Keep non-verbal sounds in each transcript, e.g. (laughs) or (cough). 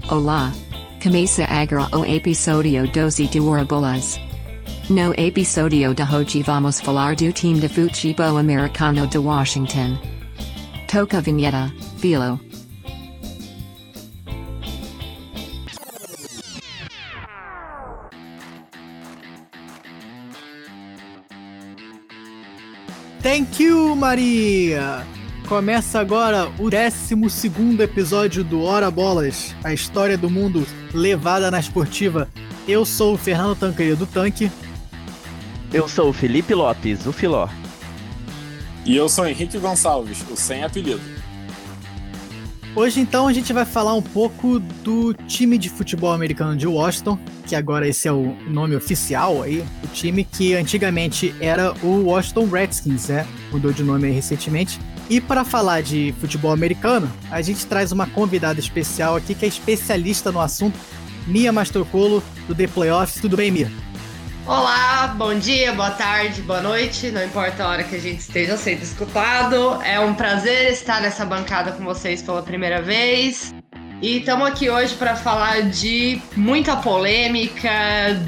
Olá. Camisa agora o episódio 12 do Orabolas. No episódio de hoje vamos falar do time de futebol americano de Washington. Toca vinheta, Philo. Thank you, Maria! Começa agora o 12 episódio do Hora Bolas, a história do mundo levada na esportiva. Eu sou o Fernando Tanqueira do Tanque. Eu sou o Felipe Lopes, o Filó. E eu sou Henrique Gonçalves, o sem apelido. Hoje então a gente vai falar um pouco do time de futebol americano de Washington, que agora esse é o nome oficial aí, o time que antigamente era o Washington Redskins, né? Mudou de nome aí recentemente. E para falar de futebol americano, a gente traz uma convidada especial aqui que é especialista no assunto, Mia Mastrocolo, do The Playoffs. Tudo bem, Mia? Olá, bom dia, boa tarde, boa noite, não importa a hora que a gente esteja sendo escutado. É um prazer estar nessa bancada com vocês pela primeira vez. E estamos aqui hoje para falar de muita polêmica,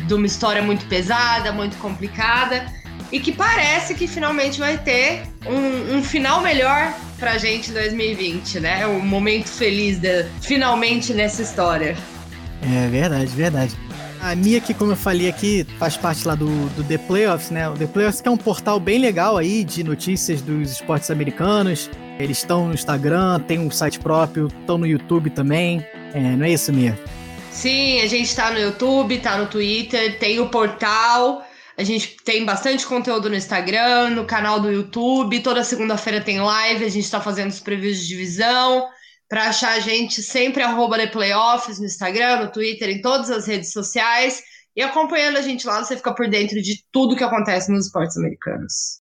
de uma história muito pesada, muito complicada e que parece que finalmente vai ter um, um final melhor pra gente em 2020, né? Um momento feliz de, finalmente nessa história. É verdade, verdade. A Mia, que como eu falei aqui, faz parte lá do, do The Playoffs, né? O The Playoffs que é um portal bem legal aí de notícias dos esportes americanos. Eles estão no Instagram, tem um site próprio, estão no YouTube também. É, não é isso, Mia? Sim, a gente tá no YouTube, tá no Twitter, tem o portal. A gente tem bastante conteúdo no Instagram, no canal do YouTube. Toda segunda-feira tem live, a gente tá fazendo os previews de divisão. Para achar a gente, sempre arroba The Playoffs no Instagram, no Twitter, em todas as redes sociais. E acompanhando a gente lá, você fica por dentro de tudo que acontece nos esportes americanos.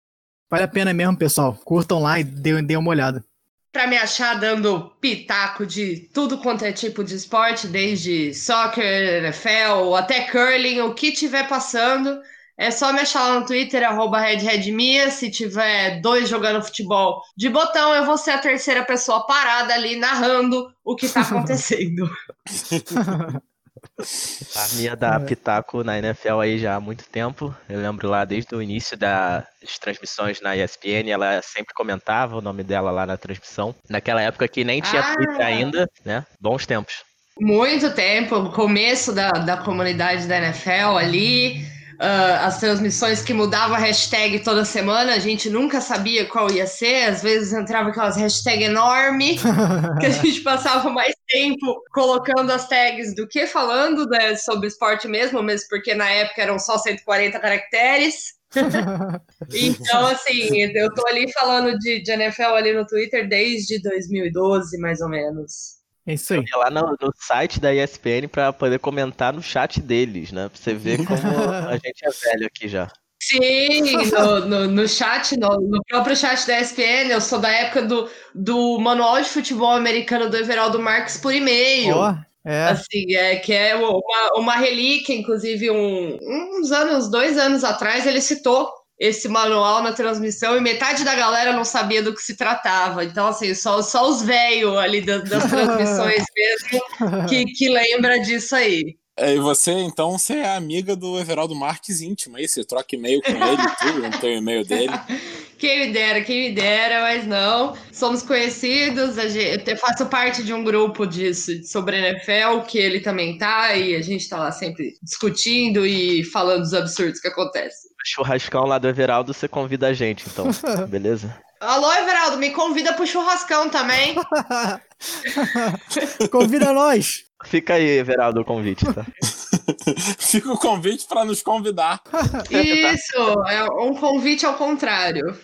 Vale a pena mesmo, pessoal. Curtam lá e dêem uma olhada. Para me achar dando pitaco de tudo quanto é tipo de esporte, desde soccer, NFL, até curling, o que tiver passando, é só me achar lá no Twitter, arroba RedRedMia. Se tiver dois jogando futebol de botão, eu vou ser a terceira pessoa parada ali narrando o que tá (laughs) acontecendo. a Mia dá pitaco na NFL aí já há muito tempo. Eu lembro lá desde o início das transmissões na ESPN, ela sempre comentava o nome dela lá na transmissão. Naquela época que nem tinha ah. Twitter ainda, né? Bons tempos. Muito tempo, começo da, da comunidade da NFL ali uh, as transmissões que mudavam a hashtag toda semana, a gente nunca sabia qual ia ser, às vezes entrava aquelas hashtags enormes, (laughs) que a gente passava mais tempo colocando as tags do que falando né, sobre esporte mesmo, mesmo porque na época eram só 140 caracteres. (laughs) então, assim, eu tô ali falando de, de NFL ali no Twitter desde 2012, mais ou menos. É isso aí. lá no, no, site da ESPN para poder comentar no chat deles, né? Pra você ver como a (laughs) gente é velho aqui já. Sim, no, no, no chat, no, no, próprio chat da ESPN, eu sou da época do, do Manual de Futebol Americano do Everaldo Marques por e-mail. Oh, é. Assim, é, que é uma, uma relíquia, inclusive, um, uns anos, dois anos atrás, ele citou esse manual na transmissão e metade da galera não sabia do que se tratava. Então, assim, só, só os velhos ali das, das (laughs) transmissões mesmo que, que lembra disso aí. É, e você, então, você é amiga do Everaldo Marques íntimo, aí você troca e-mail com ele e (laughs) tudo, não tem o e-mail dele. Quem me dera, quem me dera, mas não. Somos conhecidos, gente, eu faço parte de um grupo disso, sobre NFL, que ele também tá, e a gente tá lá sempre discutindo e falando dos absurdos que acontecem churrascão lá do Everaldo, você convida a gente, então, (laughs) beleza? Alô, Everaldo, me convida pro churrascão também. (laughs) convida nós. Fica aí, Everaldo, o convite, tá? (laughs) Fica o convite para nos convidar. Isso, é um convite ao contrário.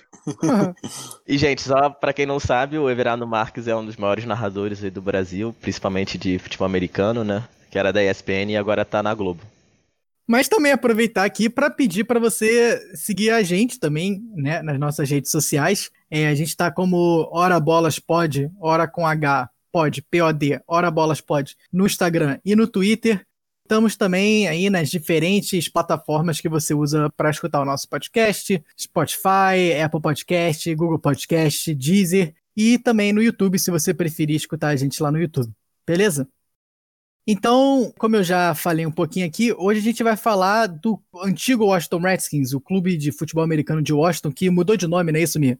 e, gente, só para quem não sabe, o Everaldo Marques é um dos maiores narradores do Brasil, principalmente de futebol americano, né? Que era da ESPN e agora tá na Globo. Mas também aproveitar aqui para pedir para você seguir a gente também, né, nas nossas redes sociais. É, a gente está como Hora Bolas Pod, Hora com H, Pod, P-O-D, Hora Bolas Pod, no Instagram e no Twitter. Estamos também aí nas diferentes plataformas que você usa para escutar o nosso podcast: Spotify, Apple Podcast, Google Podcast, Deezer e também no YouTube, se você preferir escutar a gente lá no YouTube. Beleza? Então, como eu já falei um pouquinho aqui, hoje a gente vai falar do antigo Washington Redskins, o clube de futebol americano de Washington, que mudou de nome, não é isso, Mia?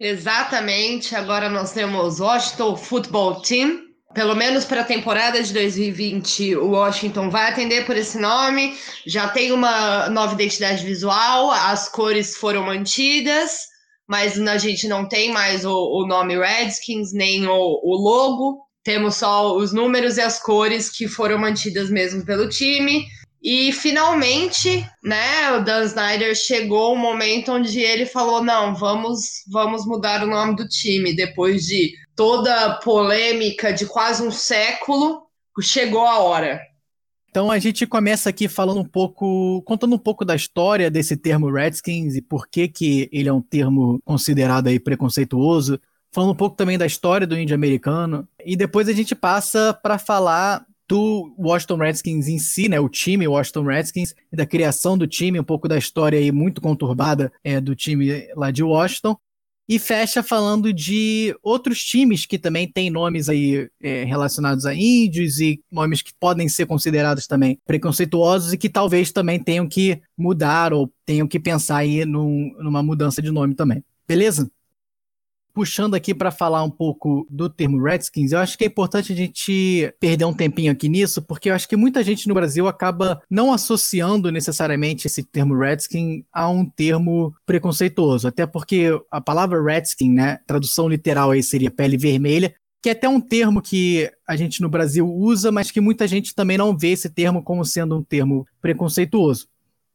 Exatamente, agora nós temos Washington Football Team. Pelo menos para a temporada de 2020, o Washington vai atender por esse nome. Já tem uma nova identidade visual, as cores foram mantidas, mas a gente não tem mais o, o nome Redskins, nem o, o logo. Temos só os números e as cores que foram mantidas mesmo pelo time. E finalmente, né, o Dan Snyder chegou o um momento onde ele falou: não, vamos, vamos mudar o nome do time. Depois de toda polêmica de quase um século, chegou a hora. Então a gente começa aqui falando um pouco, contando um pouco da história desse termo Redskins e por que, que ele é um termo considerado aí preconceituoso. Falando um pouco também da história do índio americano. E depois a gente passa para falar do Washington Redskins em si, né, o time Washington Redskins, da criação do time, um pouco da história aí muito conturbada é, do time lá de Washington, e fecha falando de outros times que também têm nomes aí é, relacionados a índios e nomes que podem ser considerados também preconceituosos e que talvez também tenham que mudar ou tenham que pensar aí num, numa mudança de nome também. Beleza? Puxando aqui para falar um pouco do termo Redskins, eu acho que é importante a gente perder um tempinho aqui nisso, porque eu acho que muita gente no Brasil acaba não associando necessariamente esse termo Redskin a um termo preconceituoso, até porque a palavra Redskin, né, tradução literal aí seria pele vermelha, que é até um termo que a gente no Brasil usa, mas que muita gente também não vê esse termo como sendo um termo preconceituoso.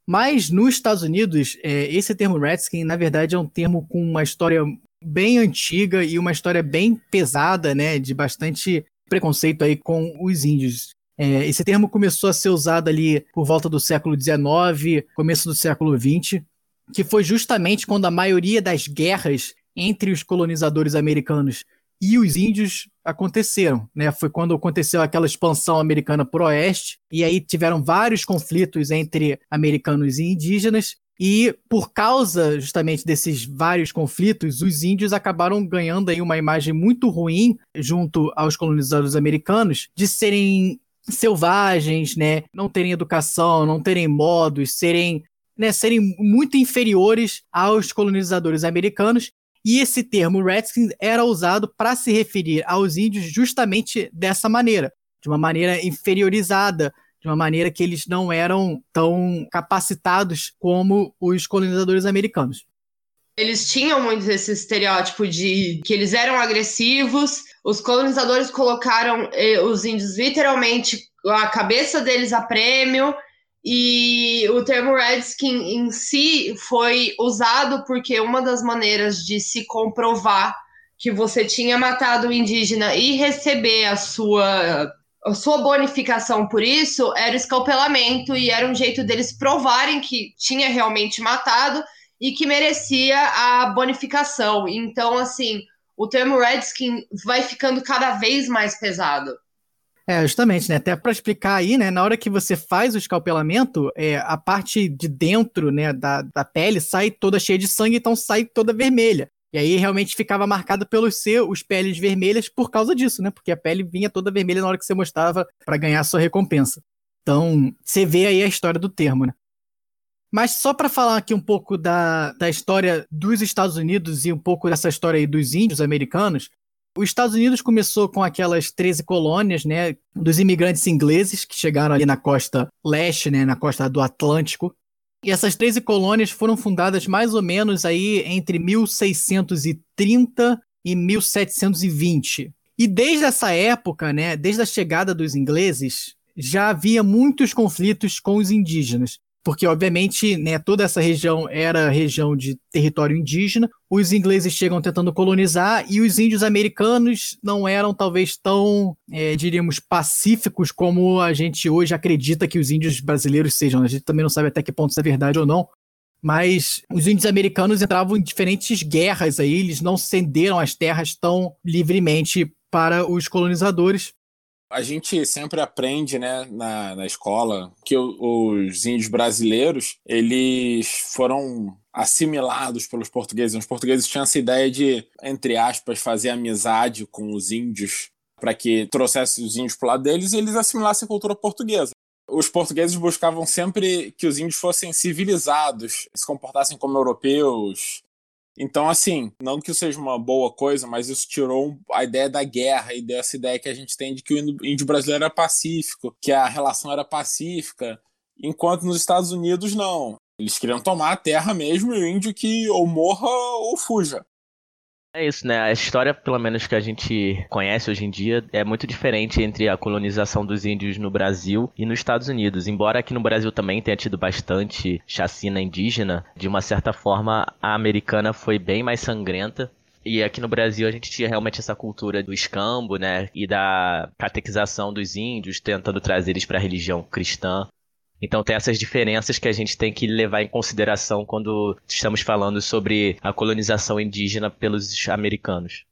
Mas nos Estados Unidos, é, esse termo Redskin, na verdade, é um termo com uma história bem antiga e uma história bem pesada, né, de bastante preconceito aí com os índios. É, esse termo começou a ser usado ali por volta do século XIX, começo do século XX, que foi justamente quando a maioria das guerras entre os colonizadores americanos e os índios aconteceram, né? Foi quando aconteceu aquela expansão americana por oeste, e aí tiveram vários conflitos entre americanos e indígenas, e por causa justamente desses vários conflitos, os índios acabaram ganhando aí uma imagem muito ruim junto aos colonizadores americanos de serem selvagens, né, não terem educação, não terem modos, serem, né, serem muito inferiores aos colonizadores americanos. E esse termo Redskins era usado para se referir aos índios justamente dessa maneira, de uma maneira inferiorizada, de uma maneira que eles não eram tão capacitados como os colonizadores americanos. Eles tinham muito esse estereótipo de que eles eram agressivos. Os colonizadores colocaram eh, os índios literalmente a cabeça deles a prêmio. E o termo Redskin em si foi usado porque uma das maneiras de se comprovar que você tinha matado o indígena e receber a sua a sua bonificação por isso era o escalpelamento e era um jeito deles provarem que tinha realmente matado e que merecia a bonificação. Então, assim, o termo Redskin vai ficando cada vez mais pesado. É, justamente, né? Até para explicar aí, né? Na hora que você faz o escalpelamento, é, a parte de dentro, né, da, da pele sai toda cheia de sangue, então sai toda vermelha. E aí realmente ficava marcado pelos seus peles vermelhas por causa disso, né? Porque a pele vinha toda vermelha na hora que você mostrava para ganhar a sua recompensa. Então, você vê aí a história do termo, né? Mas só para falar aqui um pouco da, da história dos Estados Unidos e um pouco dessa história aí dos índios americanos, os Estados Unidos começou com aquelas 13 colônias, né, dos imigrantes ingleses que chegaram ali na costa leste, né, na costa do Atlântico, e essas 13 colônias foram fundadas mais ou menos aí entre 1630 e 1720. E desde essa época, né, desde a chegada dos ingleses, já havia muitos conflitos com os indígenas porque obviamente né, toda essa região era região de território indígena. Os ingleses chegam tentando colonizar e os índios americanos não eram talvez tão, é, diríamos, pacíficos como a gente hoje acredita que os índios brasileiros sejam. A gente também não sabe até que ponto isso é verdade ou não. Mas os índios americanos entravam em diferentes guerras aí, eles não cederam as terras tão livremente para os colonizadores. A gente sempre aprende, né, na, na escola, que os índios brasileiros, eles foram assimilados pelos portugueses. Os portugueses tinham essa ideia de, entre aspas, fazer amizade com os índios para que trouxesse os índios para o lado deles e eles assimilassem a cultura portuguesa. Os portugueses buscavam sempre que os índios fossem civilizados, se comportassem como europeus. Então, assim, não que isso seja uma boa coisa, mas isso tirou a ideia da guerra e dessa ideia que a gente tem de que o índio brasileiro era pacífico, que a relação era pacífica, enquanto nos Estados Unidos não. Eles queriam tomar a terra mesmo e o índio que ou morra ou fuja. É isso, né? A história, pelo menos que a gente conhece hoje em dia, é muito diferente entre a colonização dos índios no Brasil e nos Estados Unidos. Embora aqui no Brasil também tenha tido bastante chacina indígena, de uma certa forma a americana foi bem mais sangrenta. E aqui no Brasil a gente tinha realmente essa cultura do escambo, né? E da catequização dos índios, tentando trazer eles para a religião cristã. Então tem essas diferenças que a gente tem que levar em consideração quando estamos falando sobre a colonização indígena pelos americanos.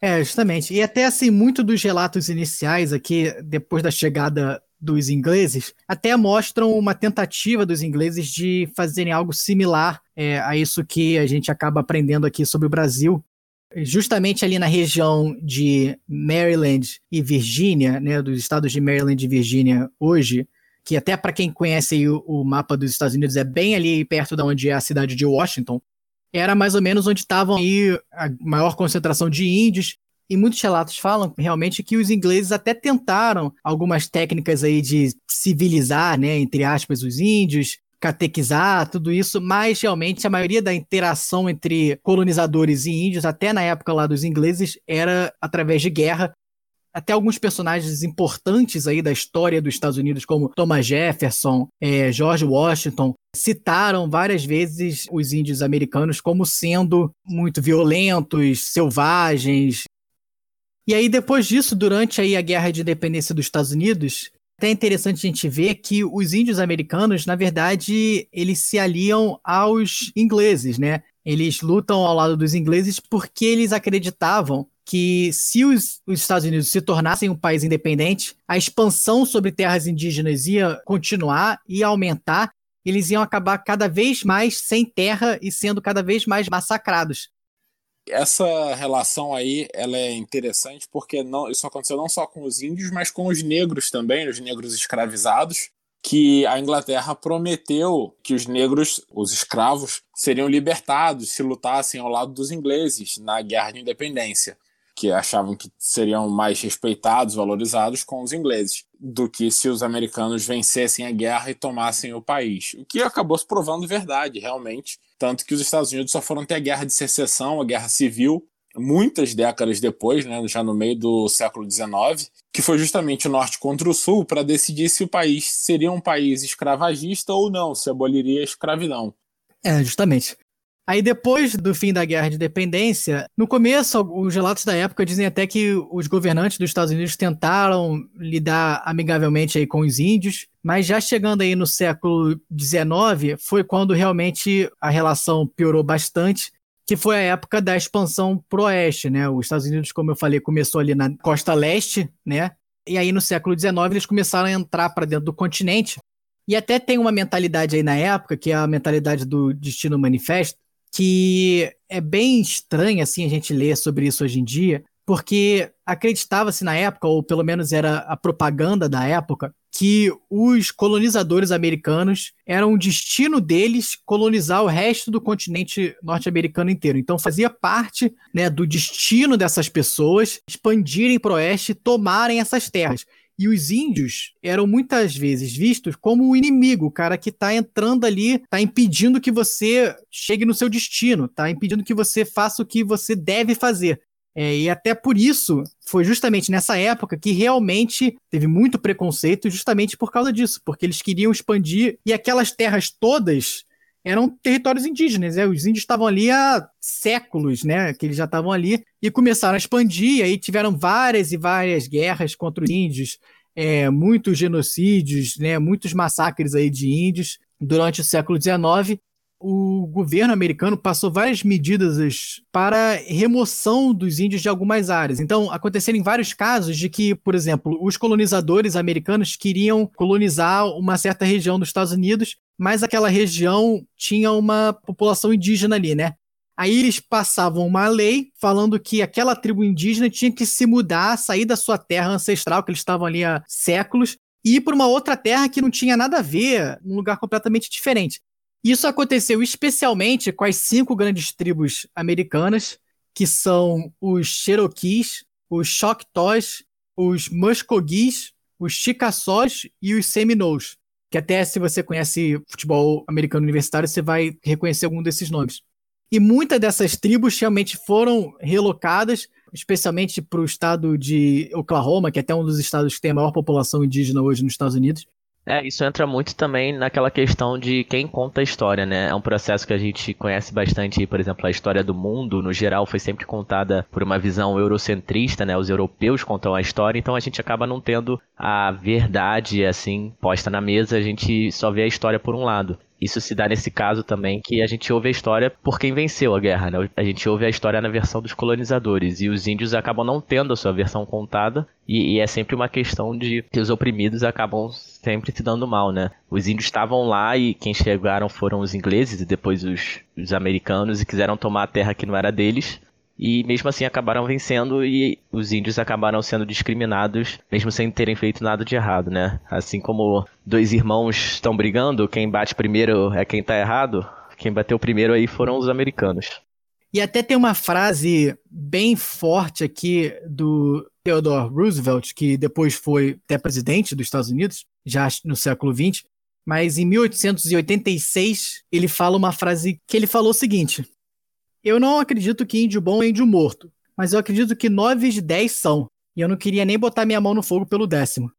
É, justamente. E até assim, muito dos relatos iniciais aqui, depois da chegada dos ingleses, até mostram uma tentativa dos ingleses de fazerem algo similar é, a isso que a gente acaba aprendendo aqui sobre o Brasil. Justamente ali na região de Maryland e Virgínia, né, dos estados de Maryland e Virgínia hoje, que até para quem conhece o, o, mapa dos Estados Unidos é bem ali perto da onde é a cidade de Washington, era mais ou menos onde estavam aí a maior concentração de índios. E muitos relatos falam realmente que os ingleses até tentaram algumas técnicas aí de civilizar, né, entre aspas, os índios, catequizar, tudo isso, mas realmente a maioria da interação entre colonizadores e índios, até na época lá dos ingleses, era através de guerra, até alguns personagens importantes aí da história dos Estados Unidos, como Thomas Jefferson, é, George Washington, citaram várias vezes os índios americanos como sendo muito violentos, selvagens. E aí, depois disso, durante aí a Guerra de Independência dos Estados Unidos, até é interessante a gente ver que os índios americanos, na verdade, eles se aliam aos ingleses, né? Eles lutam ao lado dos ingleses porque eles acreditavam que se os, os, Estados Unidos se tornassem um país independente, a expansão sobre terras indígenas ia continuar, ia aumentar, eles iam acabar cada vez mais sem terra e sendo cada vez mais massacrados. Essa relação aí ela é interessante porque não, isso aconteceu não só com os índios, mas com os negros também, os negros escravizados, que a Inglaterra prometeu que os negros, os escravos, seriam libertados se lutassem ao lado dos ingleses na Guerra de Independência que achavam que seriam mais respeitados, valorizados com os ingleses, do que se os americanos vencessem a guerra e tomassem o país. O que acabou se provando verdade, realmente. Tanto que os Estados Unidos só foram ter a guerra de secessão, a guerra civil, muitas décadas depois, né, já no meio do século XIX, que foi justamente o norte contra o sul para decidir se o país seria um país escravagista ou não, se aboliria a escravidão. É, justamente. Aí depois do fim da Guerra de Independência, no começo, os relatos da época dizem até que os governantes dos Estados Unidos tentaram lidar amigavelmente aí com os índios, mas já chegando aí no século XIX, foi quando realmente a relação piorou bastante, que foi a época da expansão pro oeste, né? Os Estados Unidos, como eu falei, começou ali na costa leste, né? E aí no século XIX eles começaram a entrar para dentro do continente. E até tem uma mentalidade aí na época, que é a mentalidade do Destino Manifesto, que é bem estranho assim a gente ler sobre isso hoje em dia, porque acreditava-se na época, ou pelo menos era a propaganda da época, que os colonizadores americanos eram o destino deles colonizar o resto do continente norte-americano inteiro. Então fazia parte né, do destino dessas pessoas expandirem para o oeste e tomarem essas terras. E os índios eram muitas vezes vistos como o inimigo, o cara que está entrando ali, está impedindo que você chegue no seu destino, está impedindo que você faça o que você deve fazer. É, e até por isso, foi justamente nessa época que realmente teve muito preconceito, justamente por causa disso, porque eles queriam expandir e aquelas terras todas eram territórios indígenas, né? Os índios estavam ali há séculos, né? Que eles já estavam ali e começaram a expandir. Aí tiveram várias e várias guerras contra os índios, é, muitos genocídios, né? Muitos massacres aí de índios durante o século XIX. O governo americano passou várias medidas para remoção dos índios de algumas áreas. Então, aconteceram vários casos de que, por exemplo, os colonizadores americanos queriam colonizar uma certa região dos Estados Unidos mas aquela região tinha uma população indígena ali, né? Aí eles passavam uma lei falando que aquela tribo indígena tinha que se mudar, sair da sua terra ancestral, que eles estavam ali há séculos, e ir para uma outra terra que não tinha nada a ver, um lugar completamente diferente. Isso aconteceu especialmente com as cinco grandes tribos americanas, que são os Cherokees, os Choctaws, os Muskogees, os Chickasaws e os Seminoles. Que até se você conhece futebol americano universitário, você vai reconhecer algum desses nomes. E muitas dessas tribos realmente foram relocadas, especialmente para o estado de Oklahoma, que é até um dos estados que tem a maior população indígena hoje nos Estados Unidos. É, isso entra muito também naquela questão de quem conta a história, né? É um processo que a gente conhece bastante, por exemplo, a história do mundo, no geral, foi sempre contada por uma visão eurocentrista, né? Os europeus contam a história, então a gente acaba não tendo a verdade, assim, posta na mesa, a gente só vê a história por um lado. Isso se dá nesse caso também que a gente ouve a história por quem venceu a guerra, né? A gente ouve a história na versão dos colonizadores e os índios acabam não tendo a sua versão contada e, e é sempre uma questão de que os oprimidos acabam sempre se dando mal, né? Os índios estavam lá e quem chegaram foram os ingleses e depois os, os americanos e quiseram tomar a terra que não era deles e mesmo assim acabaram vencendo e os índios acabaram sendo discriminados, mesmo sem terem feito nada de errado, né? Assim como dois irmãos estão brigando, quem bate primeiro é quem tá errado, quem bateu primeiro aí foram os americanos. E até tem uma frase bem forte aqui do Theodore Roosevelt, que depois foi até presidente dos Estados Unidos, já no século XX, mas em 1886 ele fala uma frase que ele falou o seguinte: eu não acredito que índio bom é índio morto, mas eu acredito que nove de dez são. E eu não queria nem botar minha mão no fogo pelo décimo.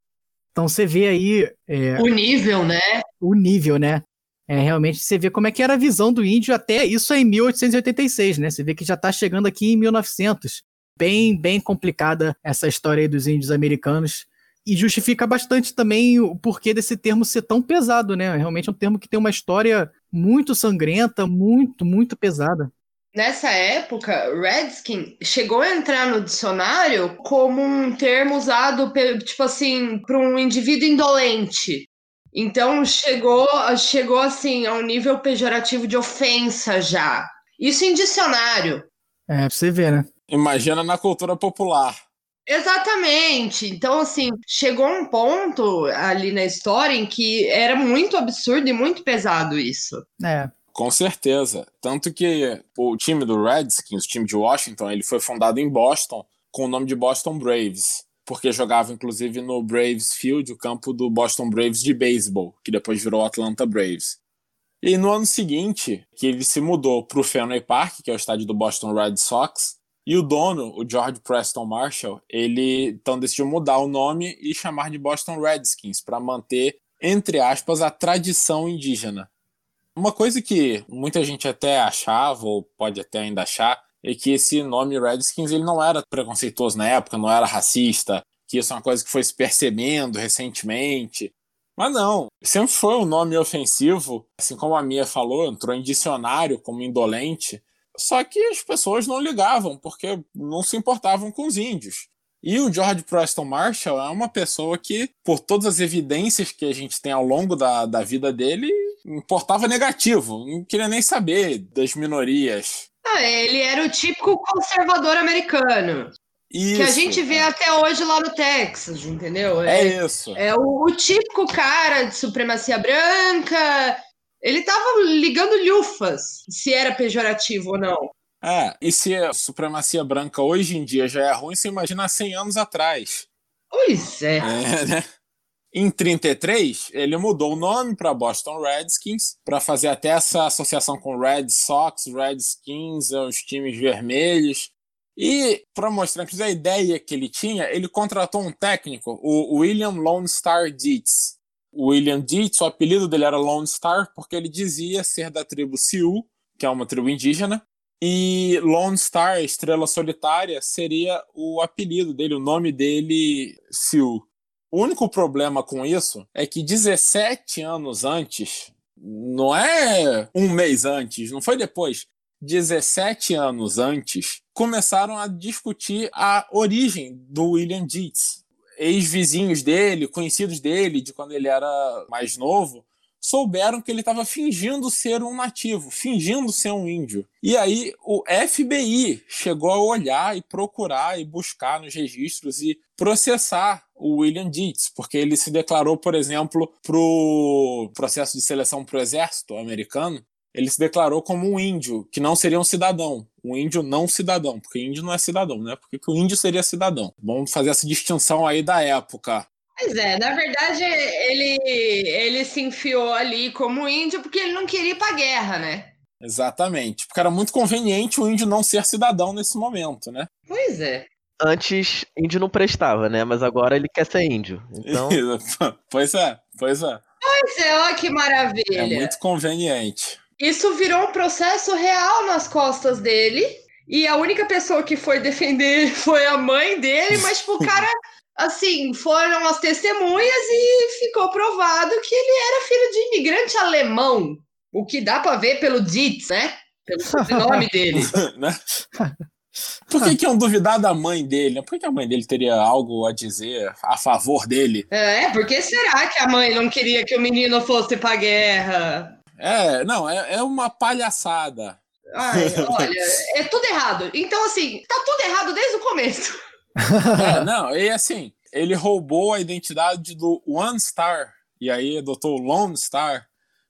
Então você vê aí. É, o nível, né? O nível, né? É, realmente você vê como é que era a visão do índio até isso é em 1886, né? Você vê que já está chegando aqui em 1900. Bem, bem complicada essa história aí dos índios americanos. E justifica bastante também o porquê desse termo ser tão pesado, né? Realmente é um termo que tem uma história muito sangrenta, muito, muito pesada nessa época, Redskin chegou a entrar no dicionário como um termo usado, tipo assim, para um indivíduo indolente. Então chegou, chegou assim a um nível pejorativo de ofensa já. Isso em dicionário. É, pra você ver, né? Imagina na cultura popular. Exatamente. Então, assim, chegou um ponto ali na história em que era muito absurdo e muito pesado isso. É. Com certeza. Tanto que o time do Redskins, o time de Washington, ele foi fundado em Boston com o nome de Boston Braves, porque jogava inclusive no Braves Field, o campo do Boston Braves de beisebol, que depois virou Atlanta Braves. E no ano seguinte, que ele se mudou para o Fenway Park, que é o estádio do Boston Red Sox, e o dono, o George Preston Marshall, ele então decidiu mudar o nome e chamar de Boston Redskins para manter, entre aspas, a tradição indígena. Uma coisa que muita gente até achava, ou pode até ainda achar, é que esse nome Redskins ele não era preconceituoso na época, não era racista, que isso é uma coisa que foi se percebendo recentemente. Mas não, sempre foi um nome ofensivo, assim como a Mia falou, entrou em dicionário como indolente. Só que as pessoas não ligavam, porque não se importavam com os índios. E o George Preston Marshall é uma pessoa que, por todas as evidências que a gente tem ao longo da, da vida dele, importava negativo, não queria nem saber das minorias. Ah, ele era o típico conservador americano. Isso. Que a gente vê até hoje lá no Texas, entendeu? É, é isso. É o, o, típico cara de supremacia branca. Ele tava ligando lufas se era pejorativo ou não. É, e se a supremacia branca hoje em dia já é ruim, você imagina 100 anos atrás. Pois é. é né? Em 33, ele mudou o nome para Boston Redskins, para fazer até essa associação com Red Sox, Redskins, os times vermelhos. E para mostrar que a ideia que ele tinha, ele contratou um técnico, o William Lone Star Dietz. O William Dietz, o apelido dele era Lone Star porque ele dizia ser da tribo Sioux, que é uma tribo indígena, e Lone Star, estrela solitária, seria o apelido dele, o nome dele, Sioux. O único problema com isso é que 17 anos antes, não é um mês antes, não foi depois, 17 anos antes, começaram a discutir a origem do William Dietz. Ex-vizinhos dele, conhecidos dele de quando ele era mais novo, souberam que ele estava fingindo ser um nativo, fingindo ser um índio. E aí o FBI chegou a olhar e procurar e buscar nos registros e processar o William Dietz, porque ele se declarou, por exemplo, para o processo de seleção para o exército americano, ele se declarou como um índio, que não seria um cidadão, um índio não cidadão, porque índio não é cidadão, né? Porque o índio seria cidadão. Vamos fazer essa distinção aí da época. Pois é, na verdade ele, ele se enfiou ali como índio porque ele não queria ir pra guerra, né? Exatamente, porque era muito conveniente o índio não ser cidadão nesse momento, né? Pois é. Antes, índio não prestava, né? Mas agora ele quer ser índio. Então... (laughs) pois é, pois é. Pois é, olha que maravilha. É muito conveniente. Isso virou um processo real nas costas dele. E a única pessoa que foi defender foi a mãe dele, mas tipo, o cara (laughs) assim, foram as testemunhas e ficou provado que ele era filho de imigrante alemão. O que dá para ver pelo Dietz, né? Pelo nome dele. (laughs) né? Por que, que iam duvidar da mãe dele? Por que, que a mãe dele teria algo a dizer a favor dele? É, porque será que a mãe não queria que o menino fosse pra guerra? É, não, é, é uma palhaçada. Ai, (laughs) olha, é tudo errado. Então, assim, tá tudo errado desde o começo. É, (laughs) não, e assim, ele roubou a identidade do One Star, e aí adotou o Lone Star,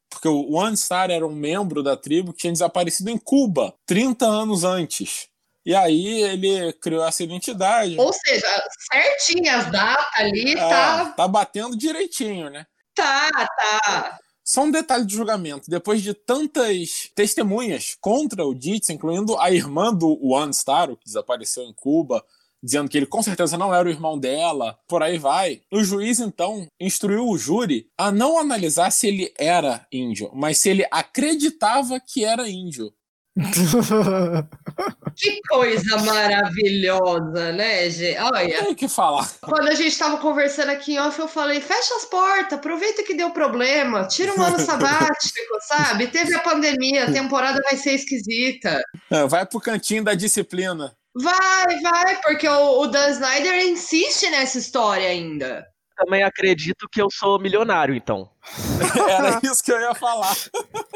porque o One Star era um membro da tribo que tinha desaparecido em Cuba 30 anos antes. E aí ele criou essa identidade. Ou seja, certinho as datas ali, é, tá. Tá batendo direitinho, né? Tá, tá. Só um detalhe de julgamento. Depois de tantas testemunhas contra o Dietz, incluindo a irmã do One Star, que desapareceu em Cuba, dizendo que ele com certeza não era o irmão dela, por aí vai. O juiz então instruiu o júri a não analisar se ele era índio, mas se ele acreditava que era índio. (laughs) que coisa maravilhosa, né, gente? Olha. Tem que falar. Quando a gente estava conversando aqui em off, eu falei: fecha as portas, aproveita que deu problema, tira um ano sabático, (laughs) sabe? Teve a pandemia, a temporada vai ser esquisita. É, vai pro cantinho da disciplina. Vai, vai, porque o, o Dan Snyder insiste nessa história ainda. Também acredito que eu sou milionário, então. (laughs) Era isso que eu ia falar.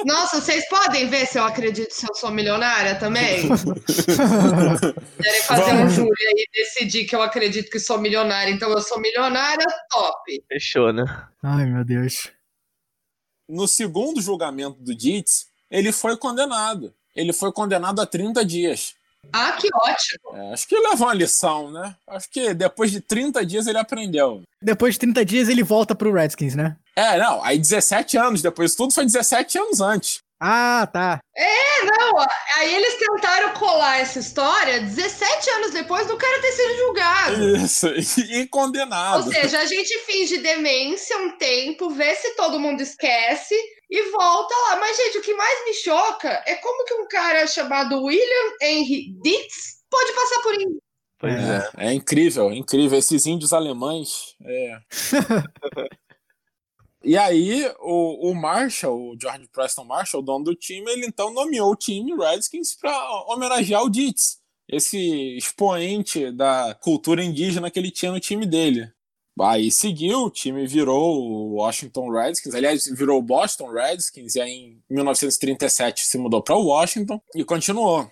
Nossa, vocês podem ver se eu acredito se eu sou milionária também? (laughs) Querem fazer Vamos. um júri aí e decidir que eu acredito que sou milionária, então eu sou milionária, top. Fechou, né? Ai, meu Deus. No segundo julgamento do Dietz, ele foi condenado. Ele foi condenado a 30 dias. Ah, que ótimo! É, acho que levou uma lição, né? Acho que depois de 30 dias ele aprendeu. Depois de 30 dias ele volta pro Redskins, né? É, não, aí 17 anos depois, tudo foi 17 anos antes. Ah, tá. É, não, aí eles tentaram colar essa história 17 anos depois do cara ter sido julgado. Isso, (laughs) e condenado. Ou seja, a gente finge demência um tempo, vê se todo mundo esquece, e volta lá. Mas, gente, o que mais me choca é como que um cara chamado William Henry Dietz pode passar por índio. Pois é, é, é incrível, é incrível. Esses índios alemães. É. (laughs) e aí, o, o Marshall, o George Preston Marshall, o dono do time, ele então nomeou o time Redskins para homenagear o Dietz, esse expoente da cultura indígena que ele tinha no time dele. Aí seguiu, o time virou o Washington Redskins, aliás, virou o Boston Redskins, e aí em 1937 se mudou para Washington e continuou.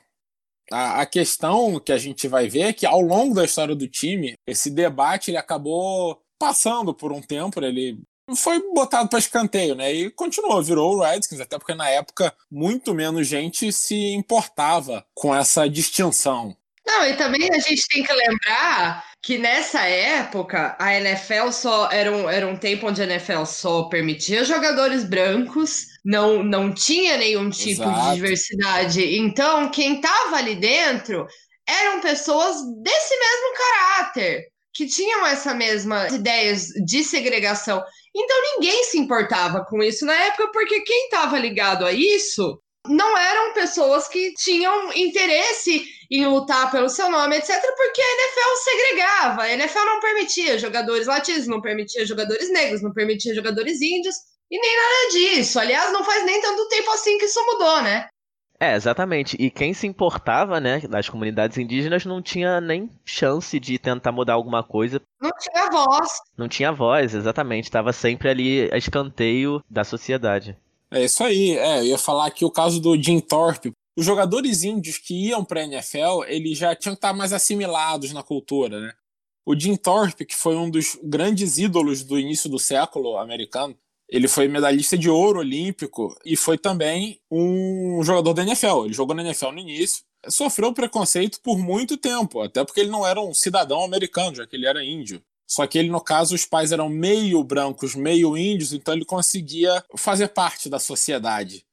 A, a, questão que a gente vai ver é que ao longo da história do time, esse debate ele acabou passando por um tempo, ele foi botado para escanteio, né? E continuou, virou o Redskins, até porque na época muito menos gente se importava com essa distinção. Não, e também a gente tem que lembrar que nessa época a NFL só era um, era um tempo onde a NFL só permitia jogadores brancos, não, não tinha nenhum tipo Exato. de diversidade. Então, quem estava ali dentro eram pessoas desse mesmo caráter, que tinham essa mesma ideias de segregação. Então ninguém se importava com isso na época, porque quem estava ligado a isso não eram pessoas que tinham interesse em lutar pelo seu nome, etc., porque a NFL segregava. A NFL não permitia jogadores latinos, não permitia jogadores negros, não permitia jogadores índios, e nem nada disso. Aliás, não faz nem tanto tempo assim que isso mudou, né? É, exatamente. E quem se importava, né, das comunidades indígenas não tinha nem chance de tentar mudar alguma coisa. Não tinha voz. Não tinha voz, exatamente. Estava sempre ali a escanteio da sociedade. É isso aí. É, eu ia falar aqui o caso do Jim Thorpe. Os jogadores índios que iam para a NFL, eles já tinham que estar mais assimilados na cultura, né? O Jim Thorpe, que foi um dos grandes ídolos do início do século americano, ele foi medalhista de ouro olímpico e foi também um jogador da NFL. Ele jogou na NFL no início, sofreu preconceito por muito tempo, até porque ele não era um cidadão americano, já que ele era índio. Só que ele, no caso, os pais eram meio brancos, meio índios, então ele conseguia fazer parte da sociedade.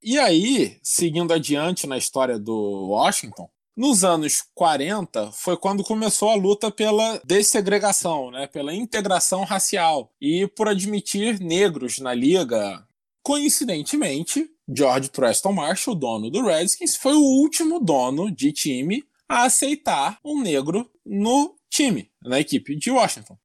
E aí, seguindo adiante na história do Washington, nos anos 40 foi quando começou a luta pela dessegregação, né, pela integração racial e por admitir negros na liga. Coincidentemente, George Preston Marshall, dono do Redskins, foi o último dono de time a aceitar um negro no time, na equipe de Washington.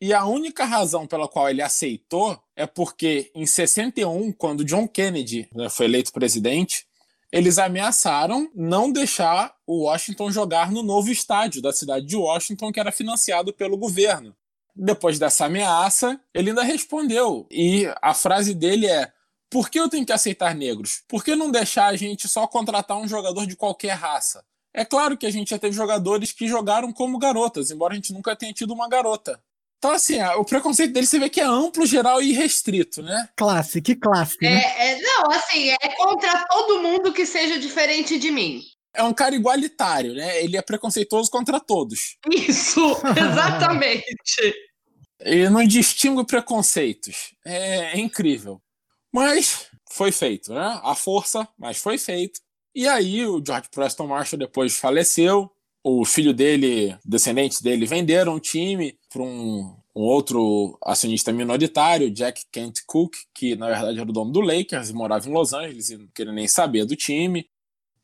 E a única razão pela qual ele aceitou é porque em 61, quando John Kennedy né, foi eleito presidente, eles ameaçaram não deixar o Washington jogar no novo estádio da cidade de Washington, que era financiado pelo governo. Depois dessa ameaça, ele ainda respondeu. E a frase dele é: Por que eu tenho que aceitar negros? Por que não deixar a gente só contratar um jogador de qualquer raça? É claro que a gente já teve jogadores que jogaram como garotas, embora a gente nunca tenha tido uma garota. Então, assim, o preconceito dele você vê que é amplo, geral e restrito, né? Clássico, que clássico. Né? É, é, não, assim, é contra todo mundo que seja diferente de mim. É um cara igualitário, né? Ele é preconceituoso contra todos. Isso, (laughs) exatamente. Ele não distingue preconceitos. É, é incrível. Mas foi feito, né? A força, mas foi feito. E aí o George Preston Marshall depois faleceu. O filho dele, descendentes dele, venderam o time para um, um, outro acionista minoritário, Jack Kent Cook, que na verdade era o dono do Lakers e morava em Los Angeles e não queria nem saber do time.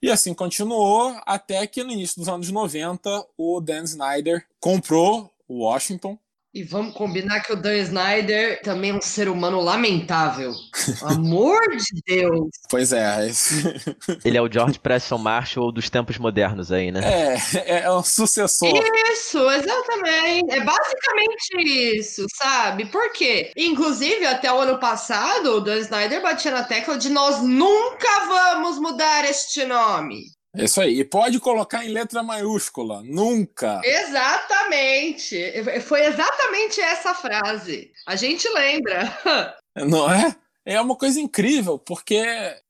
E assim continuou até que no início dos anos 90 o Dan Snyder comprou o Washington e vamos combinar que o Dan Snyder também é um ser humano lamentável. Amor de Deus! (laughs) Pois é. (laughs) Ele é o George Preston Marshall dos tempos modernos aí, né? É, é, é um sucessor. Isso, exatamente. É basicamente isso, sabe? Por quê? Inclusive, até o ano passado, o Dan Snyder batia na tecla de nós nunca vamos mudar este nome. É isso aí. E pode colocar em letra maiúscula. Nunca. Exatamente. Foi exatamente essa frase. A gente lembra. (laughs) Não é? É uma coisa incrível, porque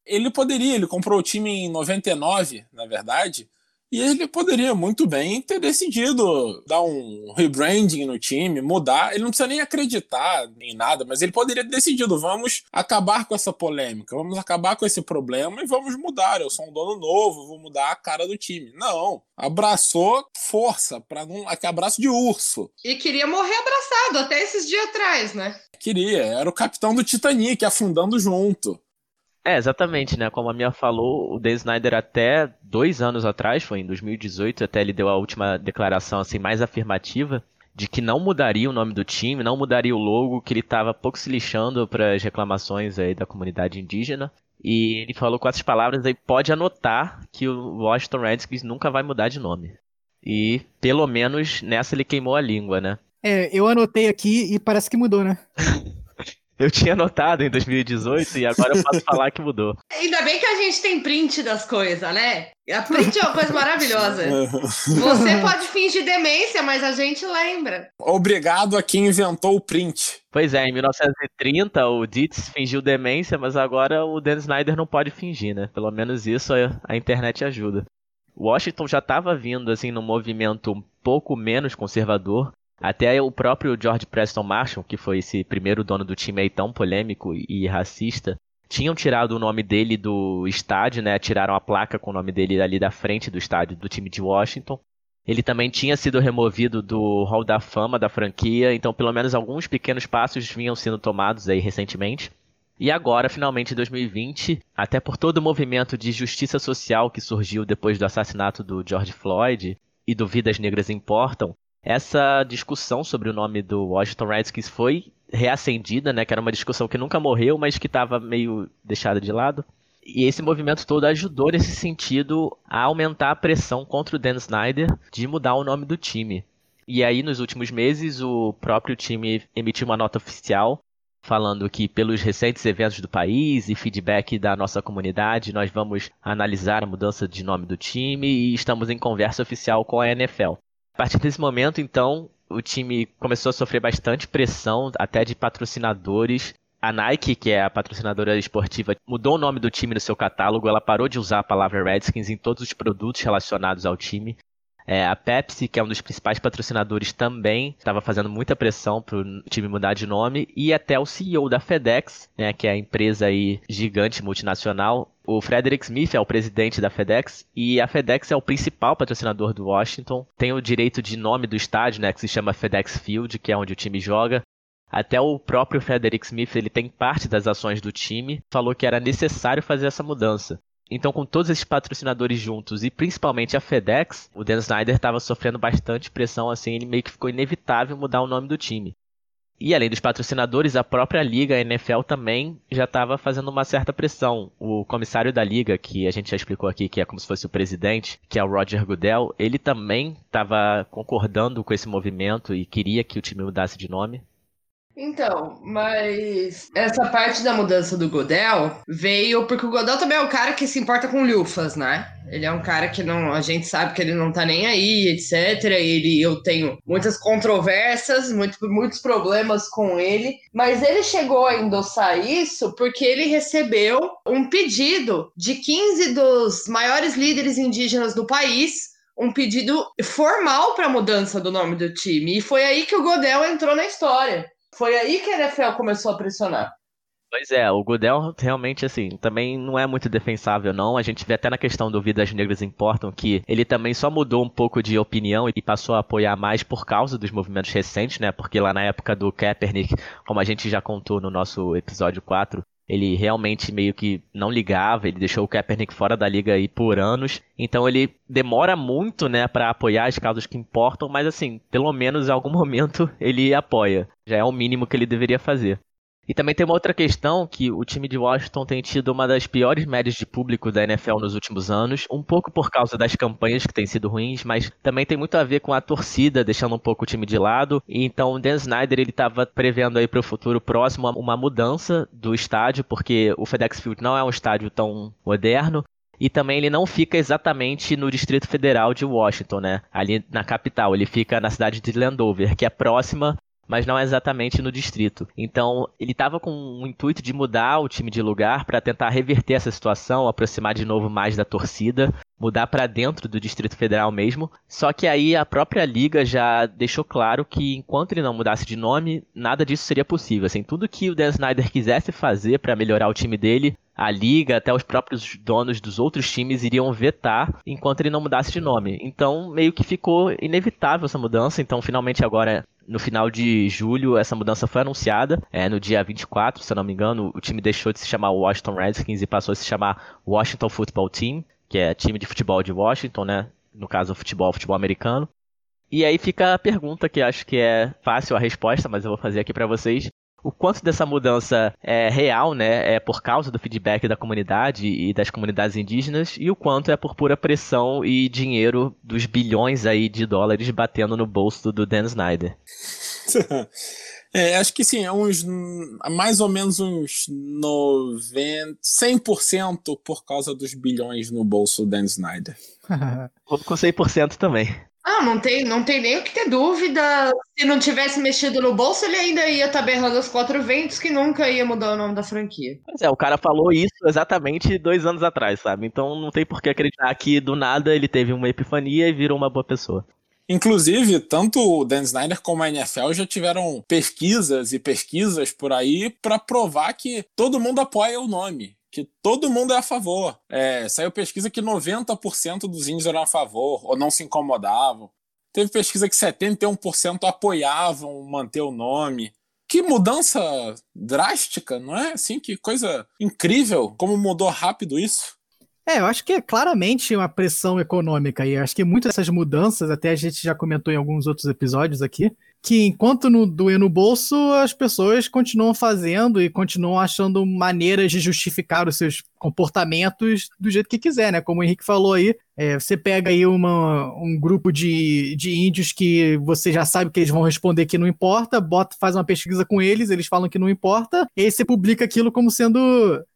ele poderia, ele comprou o time em 99, na verdade, e ele poderia muito bem ter decidido dar um rebranding no time, mudar. Ele não precisa nem acreditar em nada, mas ele poderia ter decidido: vamos acabar com essa polêmica, vamos acabar com esse problema e vamos mudar. Eu sou um dono novo, vou mudar a cara do time. Não. Abraçou força, para não. abraço de urso. E queria morrer abraçado até esses dias atrás, né? Queria. Era o capitão do Titanic afundando junto. É, exatamente, né? Como a minha falou, o Dan Snyder até dois anos atrás, foi em 2018, até ele deu a última declaração assim mais afirmativa de que não mudaria o nome do time, não mudaria o logo, que ele estava pouco se lixando para as reclamações aí da comunidade indígena. E ele falou com essas palavras aí, pode anotar que o Washington Redskins nunca vai mudar de nome. E pelo menos nessa ele queimou a língua, né? É, eu anotei aqui e parece que mudou, né? (laughs) Eu tinha notado em 2018 e agora eu posso falar que mudou. (laughs) Ainda bem que a gente tem print das coisas, né? A print é uma coisa maravilhosa. (laughs) Você pode fingir demência, mas a gente lembra. Obrigado a quem inventou o print. Pois é, em 1930 o Dietz fingiu demência, mas agora o Dan Snyder não pode fingir, né? Pelo menos isso a internet ajuda. Washington já estava vindo assim num movimento um pouco menos conservador, até o próprio George Preston Marshall, que foi esse primeiro dono do time aí tão polêmico e racista, tinham tirado o nome dele do estádio, né? Tiraram a placa com o nome dele ali da frente do estádio do time de Washington. Ele também tinha sido removido do Hall da Fama da franquia, então pelo menos alguns pequenos passos vinham sendo tomados aí recentemente. E agora, finalmente, em 2020, até por todo o movimento de justiça social que surgiu depois do assassinato do George Floyd e do Vidas Negras Importam, essa discussão sobre o nome do Washington Redskins foi reacendida, né? Que era uma discussão que nunca morreu, mas que estava meio deixada de lado. E esse movimento todo ajudou nesse sentido a aumentar a pressão contra o Dan Snyder de mudar o nome do time. E aí, nos últimos meses, o próprio time emitiu uma nota oficial falando que, pelos recentes eventos do país e feedback da nossa comunidade, nós vamos analisar a mudança de nome do time e estamos em conversa oficial com a NFL. Partir desse momento, então, o time começou a sofrer bastante pressão, até de patrocinadores. A Nike, que é a patrocinadora esportiva, mudou o nome do time no seu catálogo. Ela parou de usar a palavra Redskins em todos os produtos relacionados ao time. É, a Pepsi, que é um dos principais patrocinadores, também estava fazendo muita pressão para o time mudar de nome. E até o CEO da FedEx, né, que é a empresa aí gigante multinacional, o Frederick Smith é o presidente da FedEx e a FedEx é o principal patrocinador do Washington. Tem o direito de nome do estádio, né, que se chama FedEx Field, que é onde o time joga. Até o próprio Frederick Smith, ele tem parte das ações do time, falou que era necessário fazer essa mudança. Então, com todos esses patrocinadores juntos e principalmente a FedEx, o Dan Snyder estava sofrendo bastante pressão, assim, ele meio que ficou inevitável mudar o nome do time. E além dos patrocinadores, a própria liga, a NFL, também já estava fazendo uma certa pressão. O comissário da liga, que a gente já explicou aqui, que é como se fosse o presidente, que é o Roger Goodell, ele também estava concordando com esse movimento e queria que o time mudasse de nome. Então, mas essa parte da mudança do Godel veio porque o Godel também é um cara que se importa com lufas, né? Ele é um cara que não, a gente sabe que ele não tá nem aí, etc. Ele, eu tenho muitas controvérsias, muito, muitos problemas com ele, mas ele chegou a endossar isso porque ele recebeu um pedido de 15 dos maiores líderes indígenas do país um pedido formal para mudança do nome do time. E foi aí que o Godel entrou na história. Foi aí que a NFL começou a pressionar. Pois é, o Goodell realmente, assim, também não é muito defensável, não. A gente vê até na questão do Vidas Negras Importam que ele também só mudou um pouco de opinião e passou a apoiar mais por causa dos movimentos recentes, né? Porque lá na época do Kaepernick, como a gente já contou no nosso episódio 4, ele realmente meio que não ligava, ele deixou o Kaepernick fora da liga aí por anos. Então ele demora muito, né, para apoiar as causas que importam, mas assim, pelo menos em algum (laughs) momento ele apoia. Já é o mínimo que ele deveria fazer. E também tem uma outra questão que o time de Washington tem tido uma das piores médias de público da NFL nos últimos anos, um pouco por causa das campanhas que têm sido ruins, mas também tem muito a ver com a torcida deixando um pouco o time de lado. E então o Dan Snyder ele estava prevendo aí para o futuro próximo uma mudança do estádio, porque o FedEx Field não é um estádio tão moderno, e também ele não fica exatamente no Distrito Federal de Washington, né? Ali na capital, ele fica na cidade de Landover, que é próxima mas não exatamente no distrito. Então, ele estava com o intuito de mudar o time de lugar para tentar reverter essa situação, aproximar de novo mais da torcida, mudar para dentro do Distrito Federal mesmo. Só que aí a própria liga já deixou claro que enquanto ele não mudasse de nome, nada disso seria possível. Assim, tudo que o Dan Snyder quisesse fazer para melhorar o time dele, a liga, até os próprios donos dos outros times iriam vetar enquanto ele não mudasse de nome. Então, meio que ficou inevitável essa mudança. Então, finalmente agora no final de julho, essa mudança foi anunciada. É, no dia 24, se eu não me engano, o time deixou de se chamar Washington Redskins e passou a se chamar Washington Football Team, que é time de futebol de Washington, né? No caso, futebol, futebol americano. E aí fica a pergunta que acho que é fácil a resposta, mas eu vou fazer aqui para vocês o quanto dessa mudança é real, né, é por causa do feedback da comunidade e das comunidades indígenas, e o quanto é por pura pressão e dinheiro dos bilhões aí de dólares batendo no bolso do Dan Snyder. (laughs) É, acho que sim, é uns mais ou menos uns 90, 100% por causa dos bilhões no bolso do Dan Snyder. (laughs) com 100% também. Ah, não tem, não tem nem o que ter dúvida. Se não tivesse mexido no bolso, ele ainda ia estar tá berrando os quatro ventos que nunca ia mudar o nome da franquia. Pois é, o cara falou isso exatamente dois anos atrás, sabe? Então não tem por que acreditar que do nada ele teve uma epifania e virou uma boa pessoa. Inclusive, tanto o Dan Snyder como a NFL já tiveram pesquisas e pesquisas por aí para provar que todo mundo apoia o nome que todo mundo é a favor. É, saiu pesquisa que 90% dos índios eram a favor ou não se incomodavam. Teve pesquisa que 71% apoiavam manter o nome. Que mudança drástica, não é? Assim, que coisa incrível, como mudou rápido isso. É, eu acho que é claramente uma pressão econômica e acho que muitas dessas mudanças, até a gente já comentou em alguns outros episódios aqui, que enquanto não doer no bolso, as pessoas continuam fazendo e continuam achando maneiras de justificar os seus comportamentos do jeito que quiser, né? Como o Henrique falou aí, é, você pega aí uma, um grupo de, de índios que você já sabe que eles vão responder que não importa, bota, faz uma pesquisa com eles, eles falam que não importa, e aí você publica aquilo como sendo